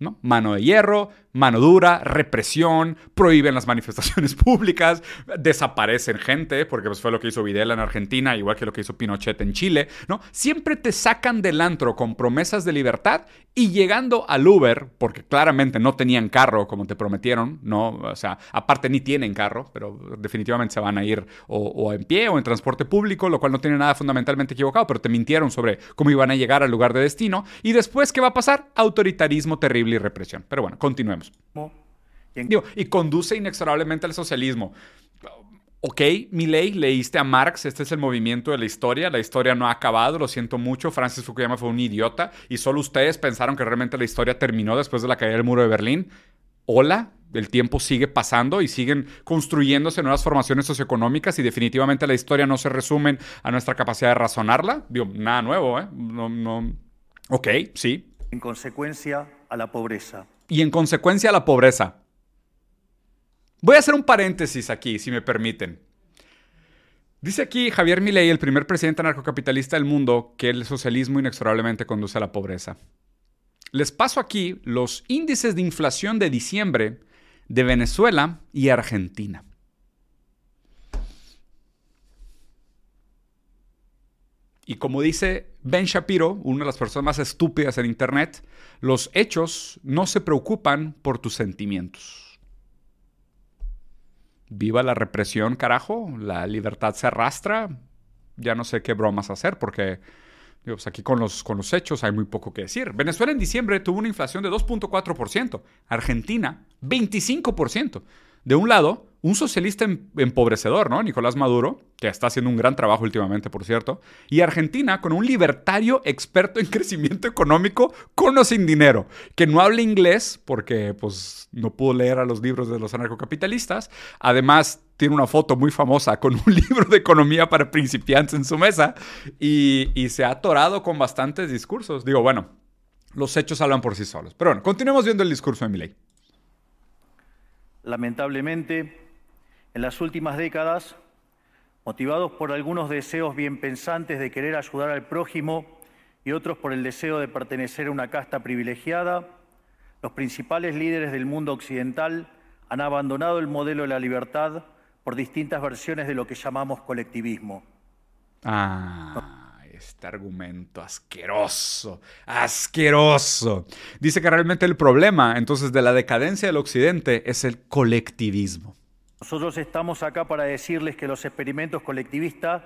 A: ¿no? Mano de hierro, mano dura, represión, prohíben las manifestaciones públicas, desaparecen gente, porque pues, fue lo que hizo Videla en Argentina, igual que lo que hizo Pinochet en Chile, ¿no? Siempre te sacan del antro con promesas de libertad y llegando al Uber, porque claramente no tenían carro como te prometieron, ¿no? O sea, aparte ni tienen carro, pero definitivamente se van a ir o, o en pie o en transporte público, lo cual no tiene nada fundamentalmente equivocado, pero te mintieron sobre cómo iban a llegar al lugar de destino. Y después, ¿qué va a pasar? Autoritarismo terrible y represión. Pero bueno, continuemos y conduce inexorablemente al socialismo. Ok, ley leíste a Marx, este es el movimiento de la historia, la historia no ha acabado, lo siento mucho, Francis Fukuyama fue un idiota y solo ustedes pensaron que realmente la historia terminó después de la caída del muro de Berlín. Hola, el tiempo sigue pasando y siguen construyéndose nuevas formaciones socioeconómicas y definitivamente la historia no se resume a nuestra capacidad de razonarla. Digo, nada nuevo, ¿eh? No, no... Ok, sí.
B: En consecuencia, a la pobreza
A: y en consecuencia la pobreza. Voy a hacer un paréntesis aquí, si me permiten. Dice aquí Javier Milei, el primer presidente anarcocapitalista del mundo, que el socialismo inexorablemente conduce a la pobreza. Les paso aquí los índices de inflación de diciembre de Venezuela y Argentina. Y como dice Ben Shapiro, una de las personas más estúpidas en Internet, los hechos no se preocupan por tus sentimientos. Viva la represión, carajo, la libertad se arrastra. Ya no sé qué bromas hacer porque pues aquí con los, con los hechos hay muy poco que decir. Venezuela en diciembre tuvo una inflación de 2.4%, Argentina 25%. De un lado, un socialista em, empobrecedor, ¿no? Nicolás Maduro, que está haciendo un gran trabajo últimamente, por cierto, y Argentina con un libertario experto en crecimiento económico con o sin dinero, que no habla inglés porque pues no pudo leer a los libros de los anarcocapitalistas, además tiene una foto muy famosa con un libro de economía para principiantes en su mesa y, se ha atorado con bastantes discursos. Digo, bueno, los hechos hablan por sí solos. Pero bueno, continuemos viendo el discurso de Milei.
B: Lamentablemente, en las últimas décadas, motivados por algunos deseos bien pensantes de querer ayudar al prójimo y otros por el deseo de pertenecer a una casta privilegiada, los principales líderes del mundo occidental han abandonado el modelo de la libertad por distintas versiones de lo que llamamos colectivismo.
A: Ah este argumento asqueroso, asqueroso. Dice que realmente el problema entonces de la decadencia del Occidente es el colectivismo.
B: Nosotros estamos acá para decirles que los experimentos colectivistas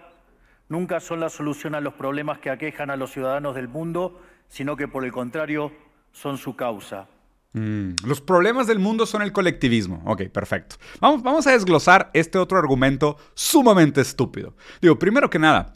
B: nunca son la solución a los problemas que aquejan a los ciudadanos del mundo, sino que por el contrario son su causa.
A: Mm, los problemas del mundo son el colectivismo. Ok, perfecto. Vamos, vamos a desglosar este otro argumento sumamente estúpido. Digo, primero que nada,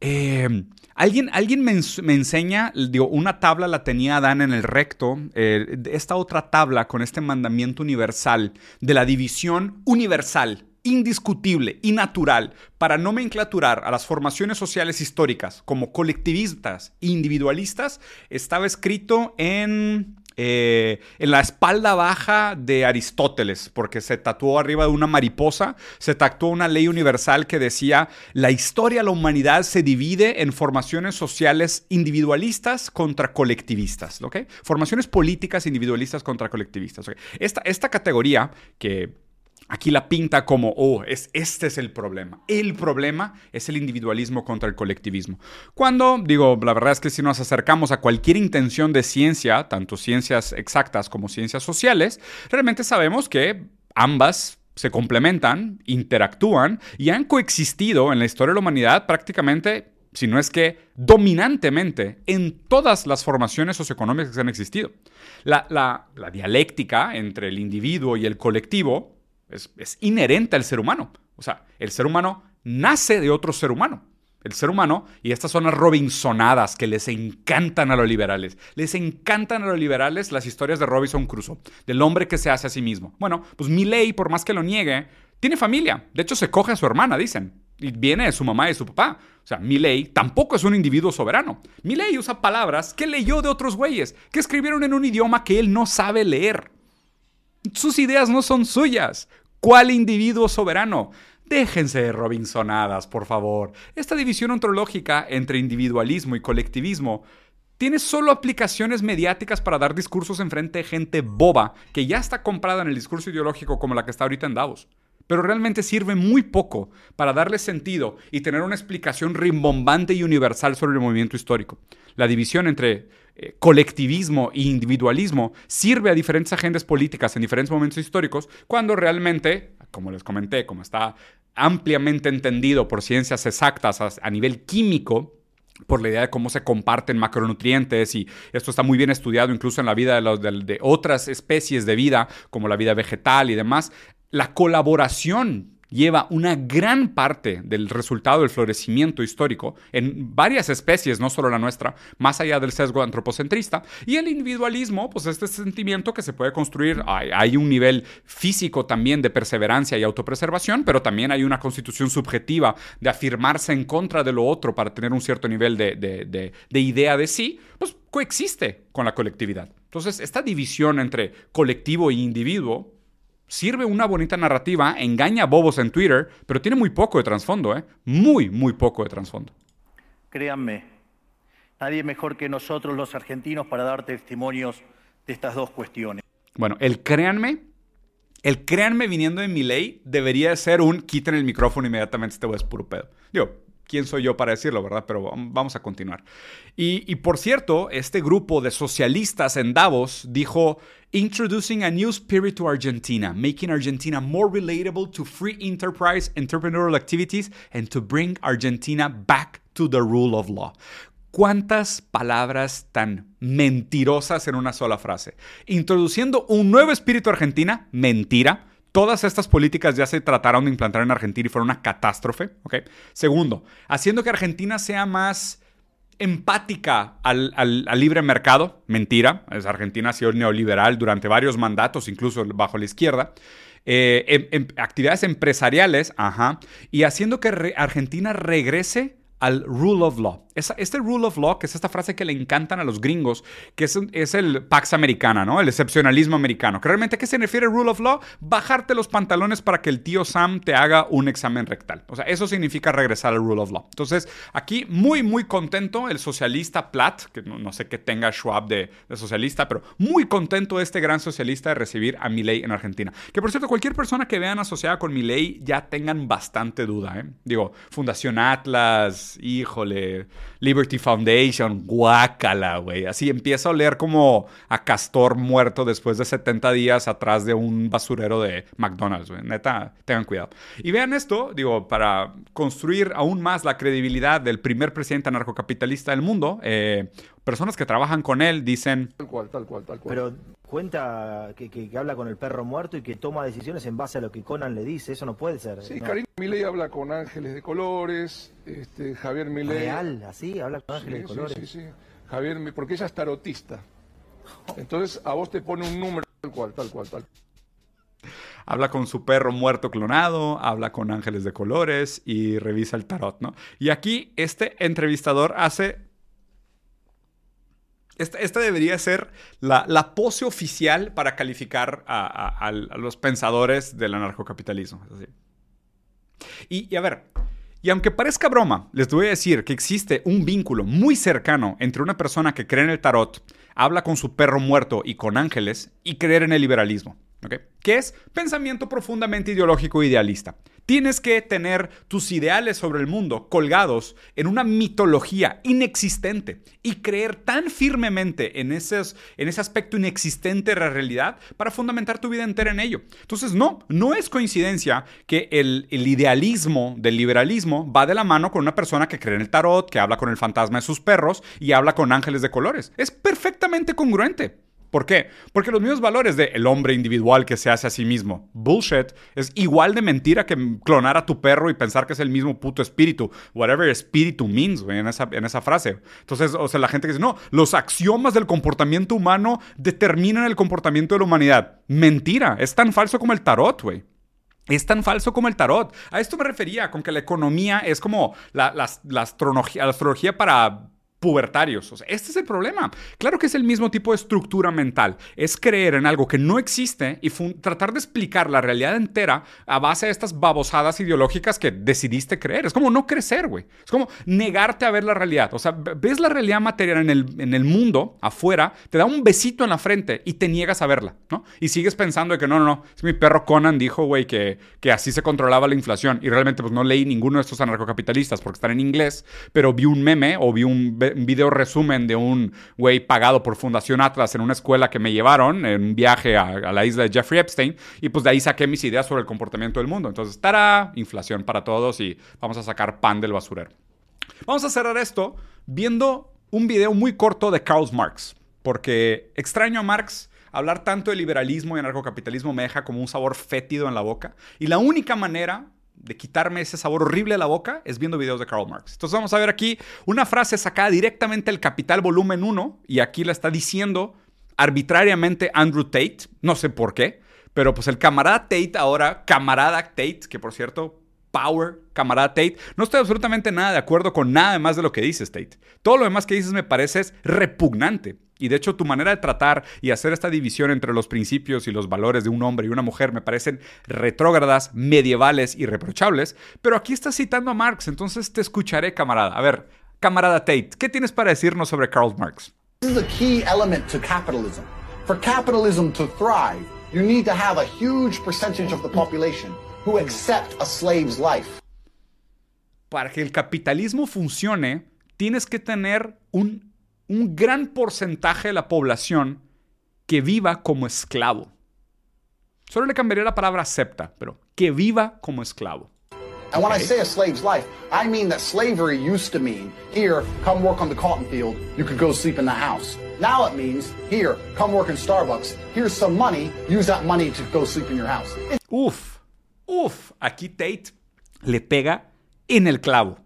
A: eh, alguien, alguien me, enseña, digo, una tabla la tenía Adán en el recto, eh, esta otra tabla con este mandamiento universal de la división universal indiscutible y natural para nomenclaturar a las formaciones sociales históricas como colectivistas e individualistas estaba escrito en eh, en la espalda baja de Aristóteles, porque se tatuó arriba de una mariposa, se tatuó una ley universal que decía, la historia la humanidad se divide en formaciones sociales individualistas contra colectivistas, ¿ok? Formaciones políticas individualistas contra colectivistas. Esta, esta categoría que aquí la pinta como, oh, es, este es el problema. El problema es el individualismo contra el colectivismo. Cuando, digo, la verdad es que si nos acercamos a cualquier intención de ciencia, tanto ciencias exactas como ciencias sociales, realmente sabemos que ambas se complementan, interactúan y han coexistido en la historia de la humanidad prácticamente si no es que dominantemente en todas las formaciones socioeconómicas que han existido. La, la dialéctica entre el individuo y el colectivo es, inherente al ser humano. O sea, el ser humano nace de otro ser humano. El ser humano, y estas son las Robinsonadas que les encantan a los liberales. Les encantan a los liberales las historias de Robinson Crusoe, del hombre que se hace a sí mismo. Bueno, pues ley, por más que lo niegue, tiene familia. De hecho, se coge a su hermana, dicen. Y viene de su mamá y de su papá. O sea, ley tampoco es un individuo soberano. ley usa palabras que leyó de otros güeyes, que escribieron en un idioma que él no sabe leer. Sus ideas no son suyas. ¿Cuál individuo soberano? Déjense de Robinsonadas, por favor. Esta división ontológica entre individualismo y colectivismo tiene solo aplicaciones mediáticas para dar discursos en frente de gente boba que ya está comprada en el discurso ideológico como la que está ahorita en Davos. Pero realmente sirve muy poco para darle sentido y tener una explicación rimbombante y universal sobre el movimiento histórico. La división entre eh, colectivismo e individualismo sirve a diferentes agendas políticas en diferentes momentos históricos, cuando realmente, como les comenté, como está ampliamente entendido por ciencias exactas a, nivel químico, por la idea de cómo se comparten macronutrientes y esto está muy bien estudiado incluso en la vida de otras especies de vida, como la vida vegetal y demás, la colaboración lleva una gran parte del resultado del florecimiento histórico en varias especies, no solo la nuestra, más allá del sesgo antropocentrista. Y el individualismo, pues este sentimiento que se puede construir, hay, un nivel físico también de perseverancia y autopreservación, pero también hay una constitución subjetiva de afirmarse en contra de lo otro para tener un cierto nivel de, de idea de sí, pues coexiste con la colectividad. Entonces, esta división entre colectivo e individuo sirve una bonita narrativa, engaña a bobos en Twitter, pero tiene muy poco de trasfondo, ¿eh? Muy, muy poco de trasfondo.
B: Créanme, nadie mejor que nosotros los argentinos para dar testimonios de estas dos cuestiones.
A: Bueno, el créanme, el créanme viniendo de mi ley debería ser un quiten el micrófono inmediatamente, este es puro pedo. Digo, quién soy yo para decirlo, ¿verdad? Pero vamos a continuar. Y, por cierto, este grupo de socialistas en Davos dijo, Introducing a new spirit to Argentina, making Argentina more relatable to free enterprise, entrepreneurial activities, and to bring Argentina back to the rule of law. ¿Cuántas palabras tan mentirosas en una sola frase? Introduciendo un nuevo espíritu a Argentina, mentira Todas estas políticas ya se trataron de implantar en Argentina y fueron una catástrofe. Segundo, haciendo que Argentina sea más empática al, libre mercado. Mentira. Argentina ha sido neoliberal durante varios mandatos, incluso bajo la izquierda. Eh, em, em, actividades empresariales, ajá. Y haciendo que Argentina regrese al rule of law. este rule of law, que es esta frase que le encantan a los gringos, que es, es el Pax Americana, ¿no? El excepcionalismo americano. Que realmente, ¿a qué se refiere rule of law? Bajarte los pantalones para que el tío Sam te haga un examen rectal. O sea, eso significa regresar al rule of law. Entonces, aquí muy, muy contento el socialista Platt, que no, sé qué tenga Schwab de, socialista, pero muy contento este gran socialista de recibir a Milei en Argentina. Que por cierto, cualquier persona que vean asociada con Milei ya tengan bastante duda, ¿eh? Digo, Fundación Atlas, híjole, Liberty Foundation, guácala, güey. Así empieza a oler como a castor muerto después de 70 días atrás de un basurero de McDonald's, güey. Neta, tengan cuidado. Y vean esto, digo, para construir aún más la credibilidad del primer presidente anarcocapitalista del mundo, eh, personas que trabajan con él dicen...
C: Tal cual, tal cual, tal cual.
D: Pero cuenta que, habla con el perro muerto y que toma decisiones en base a lo que Conan le dice, eso no puede ser.
C: Sí, Karim Milei habla con ángeles de colores, este, Javier Milei...
D: ¿Real? ¿Así? ¿Habla con ángeles de colores?
C: Sí, sí, sí. Javier, porque ella es tarotista. Entonces a vos te pone un número tal cual, tal cual, tal
A: habla con su perro muerto clonado, habla con ángeles de colores y revisa el tarot, ¿no? Y aquí este entrevistador hace esta, debería ser la, pose oficial para calificar a, los pensadores del anarcocapitalismo. Y, y, a ver, y aunque parezca broma, les voy a decir que existe un vínculo muy cercano entre una persona que cree en el tarot, habla con su perro muerto y con ángeles, y creer en el liberalismo. ¿Ok? Que es pensamiento profundamente ideológico e idealista. Tienes que tener tus ideales sobre el mundo colgados en una mitología inexistente y creer tan firmemente en, esos, en ese aspecto inexistente de la realidad para fundamentar tu vida entera en ello. Entonces, no, no es coincidencia que el, el idealismo del liberalismo va de la mano con una persona que cree en el tarot, que habla con el fantasma de sus perros y habla con ángeles de colores. Es perfectamente congruente. ¿Por qué? Porque los mismos valores de el hombre individual que se hace a sí mismo, bullshit, es igual de mentira que clonar a tu perro y pensar que es el mismo puto espíritu. Whatever espíritu means, en esa, en esa frase. Entonces, o sea, la gente que dice, no, los axiomas del comportamiento humano determinan el comportamiento de la humanidad. Mentira, es tan falso como el tarot, güey. Es tan falso como el tarot. A esto me refería con que la economía es como la, la astrología para pubertarios. O sea, este es el problema. Claro que es el mismo tipo de estructura mental. Es creer en algo que no existe y tratar de explicar la realidad entera a base de estas babosadas ideológicas que decidiste creer. Es como no crecer, güey. Es como negarte a ver la realidad. O sea, ves la realidad material en el, en el mundo, afuera, te da un besito en la frente y te niegas a verla, ¿no? Y sigues pensando de que no, no, no. Es mi perro Conan dijo, güey, que, que así se controlaba la inflación. Y realmente, pues no leí ninguno de estos anarcocapitalistas porque están en inglés, pero vi un meme o vi un video resumen de un güey pagado por Fundación Atlas en una escuela que me llevaron en un viaje a, la isla de Jeffrey Epstein y pues de ahí saqué mis ideas sobre el comportamiento del mundo. Entonces, estará inflación para todos y vamos a sacar pan del basurero. Vamos a cerrar esto viendo un video muy corto de Karl Marx, porque extraño a Marx. Hablar tanto de liberalismo y anarcocapitalismo me deja como un sabor fétido en la boca. Y la única manera de quitarme ese sabor horrible a la boca es viendo videos de Karl Marx. Entonces vamos a ver aquí una frase sacada directamente del Capital Volumen 1 y aquí la está diciendo arbitrariamente Andrew Tate, no sé por qué, pero pues el camarada Tate ahora, camarada Tate, que por cierto, Power, camarada Tate, no estoy absolutamente nada de acuerdo con nada más de lo que dices Tate. Todo lo demás que dices me parece repugnante. Y de hecho tu manera de tratar y hacer esta división entre los principios y los valores de un hombre y una mujer me parecen retrógradas, medievales y reprochables. Pero aquí estás citando a Marx, entonces te escucharé, camarada. A ver, camarada Tate, ¿qué tienes para decirnos sobre Karl Marx?
E: This is a key element to capitalism. For capitalism to thrive, you need to have a huge percentage of the population who accept a slave's life.
A: Para que el capitalismo funcione, tienes que tener un un gran porcentaje de la población que viva como esclavo. Solo le cambiaría la palabra acepta, pero que viva como esclavo.
E: And when I say a slave's life, I mean that slavery used to mean here, come work on the cotton field, you could go sleep in the house. Now it means here, come work in Starbucks, here's some money, use that money to go sleep in your house.
A: Uf, uf, aquí Tate le pega en el clavo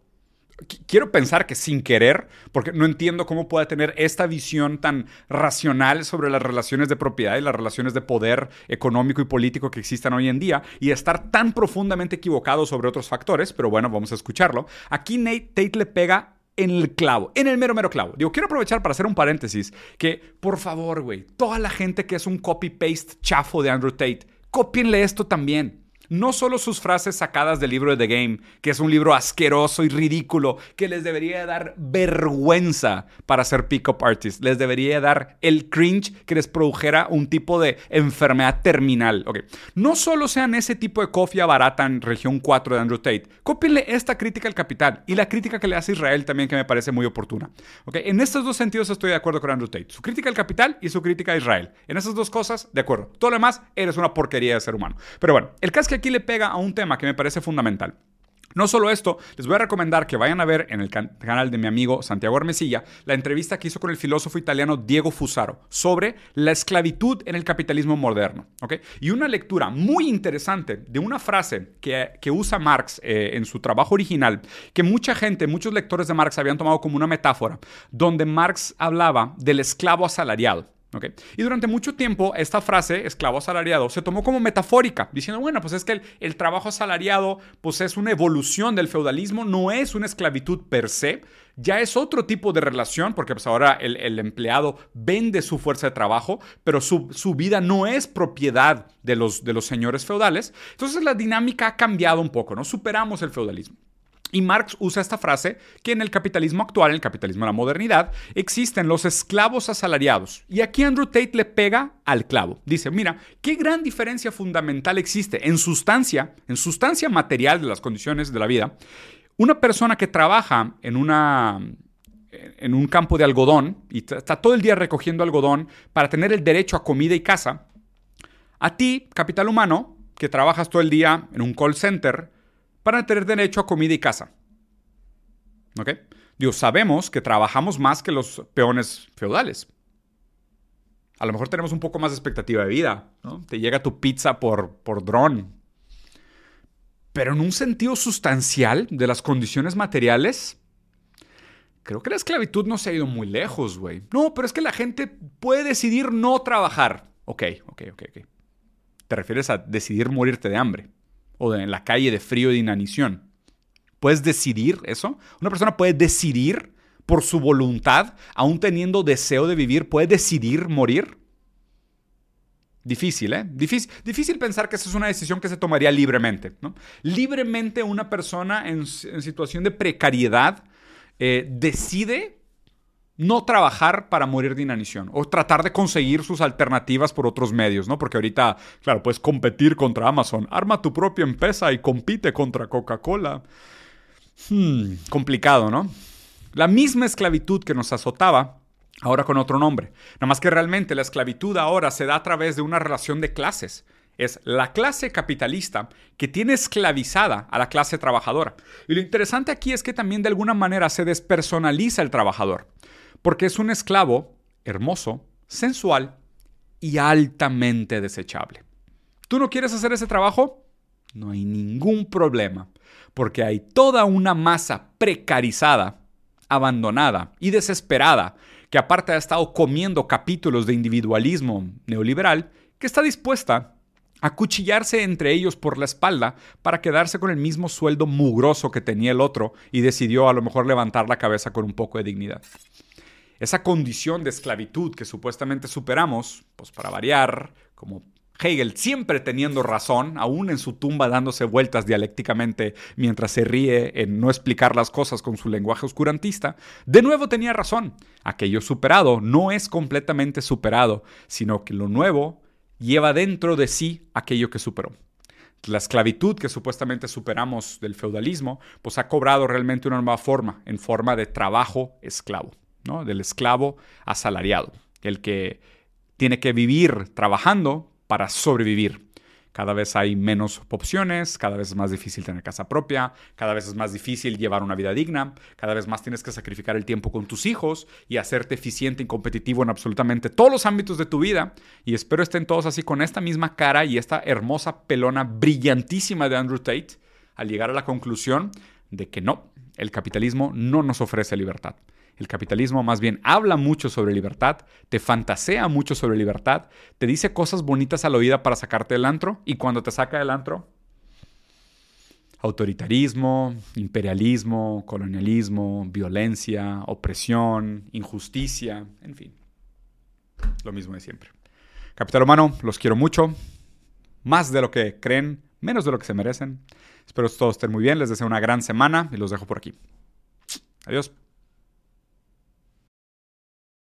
A: quiero pensar que sin querer, porque no entiendo cómo puede tener esta visión tan racional sobre las relaciones de propiedad y las relaciones de poder económico y político que existan hoy en día y estar tan profundamente equivocado sobre otros factores, pero bueno, vamos a escucharlo. Aquí Nate Tate le pega en el clavo, en el mero mero clavo. Digo, quiero aprovechar para hacer un paréntesis, que por favor, güey, toda la gente que es un copy-paste chafo de Andrew Tate, copienle esto también no solo sus frases sacadas del libro de The Game, que es un libro asqueroso y ridículo, que les debería dar vergüenza para ser pick-up artists, les debería dar el cringe que les produjera un tipo de enfermedad terminal. Okay. No solo sean ese tipo de cofia barata en región 4 de Andrew Tate, cópienle esta crítica al capital y la crítica que le hace Israel también que me parece muy oportuna. Okay. En estos dos sentidos estoy de acuerdo con Andrew Tate, su crítica al capital y su crítica a Israel. En esas dos cosas, de acuerdo. Todo lo demás, eres una porquería de ser humano. Pero bueno, el caso que aquí le pega a un tema que me parece fundamental. No solo esto, les voy a recomendar que vayan a ver en el canal de mi amigo Santiago Armesilla la entrevista que hizo con el filósofo italiano Diego Fusaro sobre la esclavitud en el capitalismo moderno. Y una lectura muy interesante de una frase que, usa Marx eh, en su trabajo original, que mucha gente, muchos lectores de Marx habían tomado como una metáfora, donde Marx hablaba del esclavo asalariado. Y durante mucho tiempo esta frase, esclavo asalariado, se tomó como metafórica, diciendo, bueno, pues es que el, trabajo asalariado pues es una evolución del feudalismo, no es una esclavitud per se, ya es otro tipo de relación, porque pues ahora el, empleado vende su fuerza de trabajo, pero su, vida no es propiedad de los, de los señores feudales. Entonces la dinámica ha cambiado un poco, ¿no? Superamos el feudalismo. Y Marx usa esta frase que en el capitalismo actual, en el capitalismo de la modernidad, existen los esclavos asalariados. Y aquí Andrew Tate le pega al clavo. Dice, mira, qué gran diferencia fundamental existe en sustancia, en sustancia material de las condiciones de la vida. Una persona que trabaja en en un campo de algodón y está todo el día recogiendo algodón para tener el derecho a comida y casa, a ti, capital humano, que trabajas todo el día en un call center, para tener derecho a comida y casa. ¿Ok? Dios, sabemos que trabajamos más que los peones feudales. A lo mejor tenemos un poco más de expectativa de vida, ¿no? Te llega tu pizza por, por dron. Pero en un sentido sustancial de las condiciones materiales, creo que la esclavitud no se ha ido muy lejos, güey. No, pero es que la gente puede decidir no trabajar. Ok, ok, ok, ok. Te refieres a decidir morirte de hambre o en la calle de frío y de inanición. ¿Puedes decidir eso? Una persona puede decidir por su voluntad, aún teniendo deseo de vivir, puede decidir morir. Difícil, ¿eh? Difícil, difícil pensar que esa es una decisión que se tomaría libremente. ¿no? Libremente una persona en, situación de precariedad eh, decide no trabajar para morir de inanición o tratar de conseguir sus alternativas por otros medios, ¿no? Porque ahorita, claro, puedes competir contra Amazon, arma tu propia empresa y compite contra Coca-Cola. Hmm, complicado, ¿no? La misma esclavitud que nos azotaba, ahora con otro nombre. Nada más que realmente la esclavitud ahora se da a través de una relación de clases. Es la clase capitalista que tiene esclavizada a la clase trabajadora. Y lo interesante aquí es que también de alguna manera se despersonaliza el trabajador porque es un esclavo hermoso, sensual y altamente desechable. ¿Tú no quieres hacer ese trabajo? No hay ningún problema, porque hay toda una masa precarizada, abandonada y desesperada, que aparte ha estado comiendo capítulos de individualismo neoliberal, que está dispuesta a cuchillarse entre ellos por la espalda para quedarse con el mismo sueldo mugroso que tenía el otro y decidió a lo mejor levantar la cabeza con un poco de dignidad esa condición de esclavitud que supuestamente superamos, pues para variar, como Hegel siempre teniendo razón, aún en su tumba dándose vueltas dialécticamente mientras se ríe en no explicar las cosas con su lenguaje oscurantista, de nuevo tenía razón. Aquello superado no es completamente superado, sino que lo nuevo lleva dentro de sí aquello que superó. La esclavitud que supuestamente superamos del feudalismo, pues ha cobrado realmente una nueva forma, en forma de trabajo esclavo del esclavo asalariado, el que tiene que vivir trabajando para sobrevivir. Cada vez hay menos opciones, cada vez es más difícil tener casa propia, cada vez es más difícil llevar una vida digna, cada vez más tienes que sacrificar el tiempo con tus hijos y hacerte eficiente y competitivo en absolutamente todos los ámbitos de tu vida. Y espero estén todos así con esta misma cara y esta hermosa pelona brillantísima de Andrew Tate al llegar a la conclusión de que no, el capitalismo no nos ofrece libertad. El capitalismo más bien habla mucho sobre libertad, te fantasea mucho sobre libertad, te dice cosas bonitas al oído para sacarte del antro y cuando te saca del antro, autoritarismo, imperialismo, colonialismo, violencia, opresión, injusticia, en fin. Lo mismo de siempre. Capital humano, los quiero mucho. Más de lo que creen, menos de lo que se merecen. Espero que todos estén muy bien. Les deseo una gran semana y los dejo por aquí. Adiós.